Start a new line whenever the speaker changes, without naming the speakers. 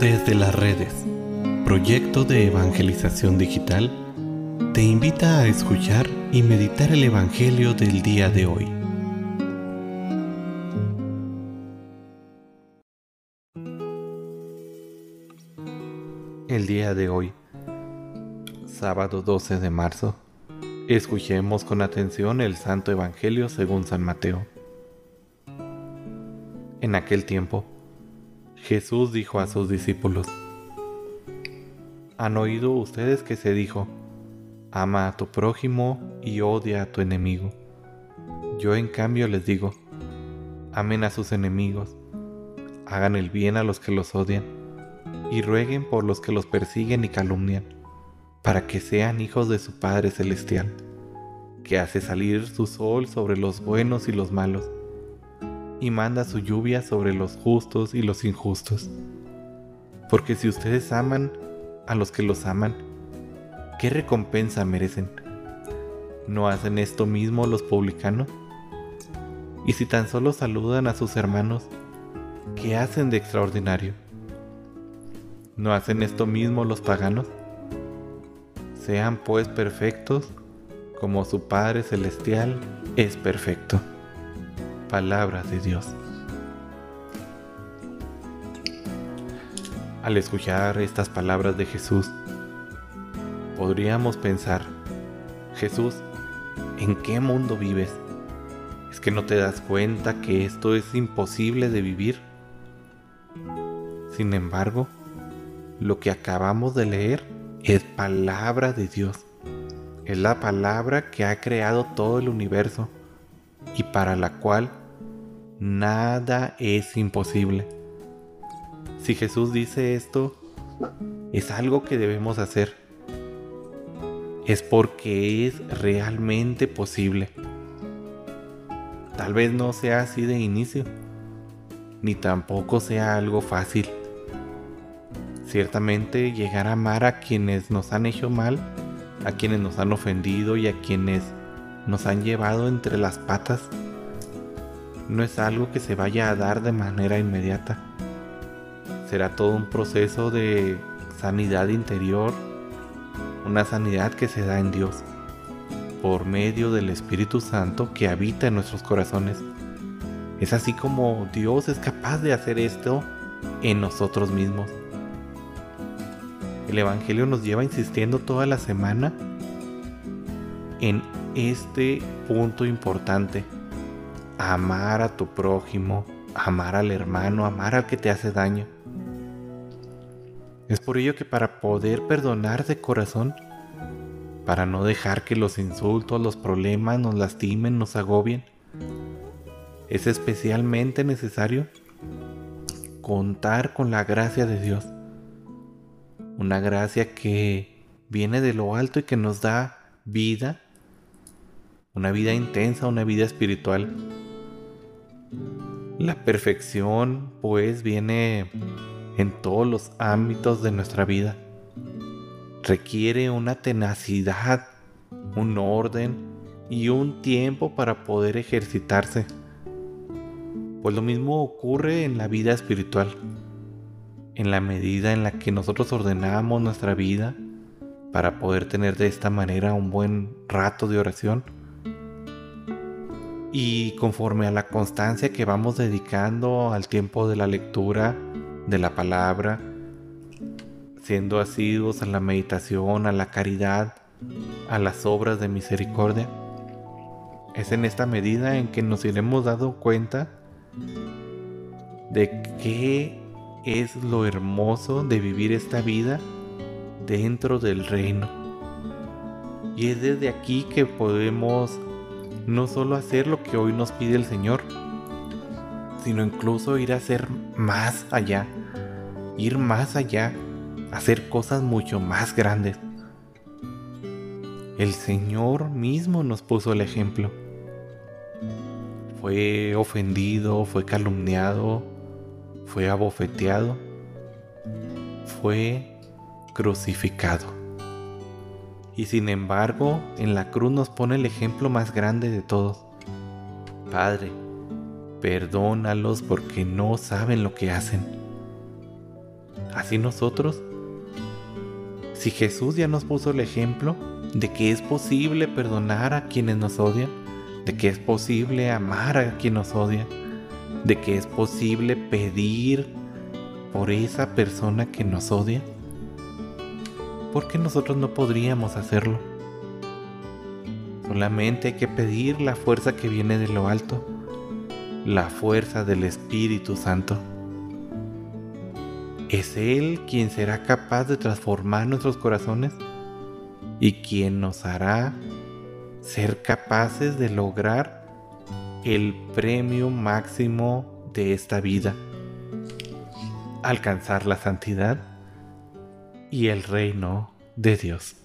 Desde las redes, proyecto de evangelización digital, te invita a escuchar y meditar el Evangelio del día de hoy. El día de hoy, sábado 12 de marzo, escuchemos con atención el Santo Evangelio según San Mateo. En aquel tiempo, Jesús dijo a sus discípulos, ¿Han oído ustedes que se dijo, ama a tu prójimo y odia a tu enemigo? Yo en cambio les digo, amen a sus enemigos, hagan el bien a los que los odian y rueguen por los que los persiguen y calumnian, para que sean hijos de su Padre Celestial, que hace salir su sol sobre los buenos y los malos y manda su lluvia sobre los justos y los injustos. Porque si ustedes aman a los que los aman, ¿qué recompensa merecen? ¿No hacen esto mismo los publicanos? Y si tan solo saludan a sus hermanos, ¿qué hacen de extraordinario? ¿No hacen esto mismo los paganos? Sean pues perfectos como su Padre Celestial es perfecto palabras de Dios. Al escuchar estas palabras de Jesús, podríamos pensar, Jesús, ¿en qué mundo vives? ¿Es que no te das cuenta que esto es imposible de vivir? Sin embargo, lo que acabamos de leer es palabra de Dios. Es la palabra que ha creado todo el universo y para la cual Nada es imposible. Si Jesús dice esto, es algo que debemos hacer. Es porque es realmente posible. Tal vez no sea así de inicio, ni tampoco sea algo fácil. Ciertamente llegar a amar a quienes nos han hecho mal, a quienes nos han ofendido y a quienes nos han llevado entre las patas no es algo que se vaya a dar de manera inmediata. Será todo un proceso de sanidad interior, una sanidad que se da en Dios, por medio del Espíritu Santo que habita en nuestros corazones. Es así como Dios es capaz de hacer esto en nosotros mismos. El Evangelio nos lleva insistiendo toda la semana en este punto importante amar a tu prójimo, amar al hermano, amar al que te hace daño. Es por ello que para poder perdonar de corazón, para no dejar que los insultos, los problemas nos lastimen, nos agobien, es especialmente necesario contar con la gracia de Dios. Una gracia que viene de lo alto y que nos da vida, una vida intensa, una vida espiritual la perfección pues viene en todos los ámbitos de nuestra vida. Requiere una tenacidad, un orden y un tiempo para poder ejercitarse. Pues lo mismo ocurre en la vida espiritual. En la medida en la que nosotros ordenamos nuestra vida para poder tener de esta manera un buen rato de oración, y conforme a la constancia que vamos dedicando al tiempo de la lectura de la palabra, siendo asiduos a la meditación, a la caridad, a las obras de misericordia, es en esta medida en que nos iremos dando cuenta de qué es lo hermoso de vivir esta vida dentro del reino. Y es desde aquí que podemos no solo hacer lo que hoy nos pide el Señor, sino incluso ir a hacer más allá, ir más allá, hacer cosas mucho más grandes. El Señor mismo nos puso el ejemplo. Fue ofendido, fue calumniado, fue abofeteado, fue crucificado. Y sin embargo, en la cruz nos pone el ejemplo más grande de todos. Padre, perdónalos porque no saben lo que hacen. así nosotros. Si Jesús ya nos puso el ejemplo de que es posible perdonar a quienes nos odian, de que es posible amar a quien nos odia, de que es posible pedir por esa persona que nos odia, ¿por qué nosotros no podríamos hacerlo? Solamente hay que pedir la fuerza que viene de lo alto, la fuerza del Espíritu Santo. Es Él quien será capaz de transformar nuestros corazones y quien nos hará ser capaces de lograr el premio máximo de esta vida, alcanzar la santidad y el reino de Dios.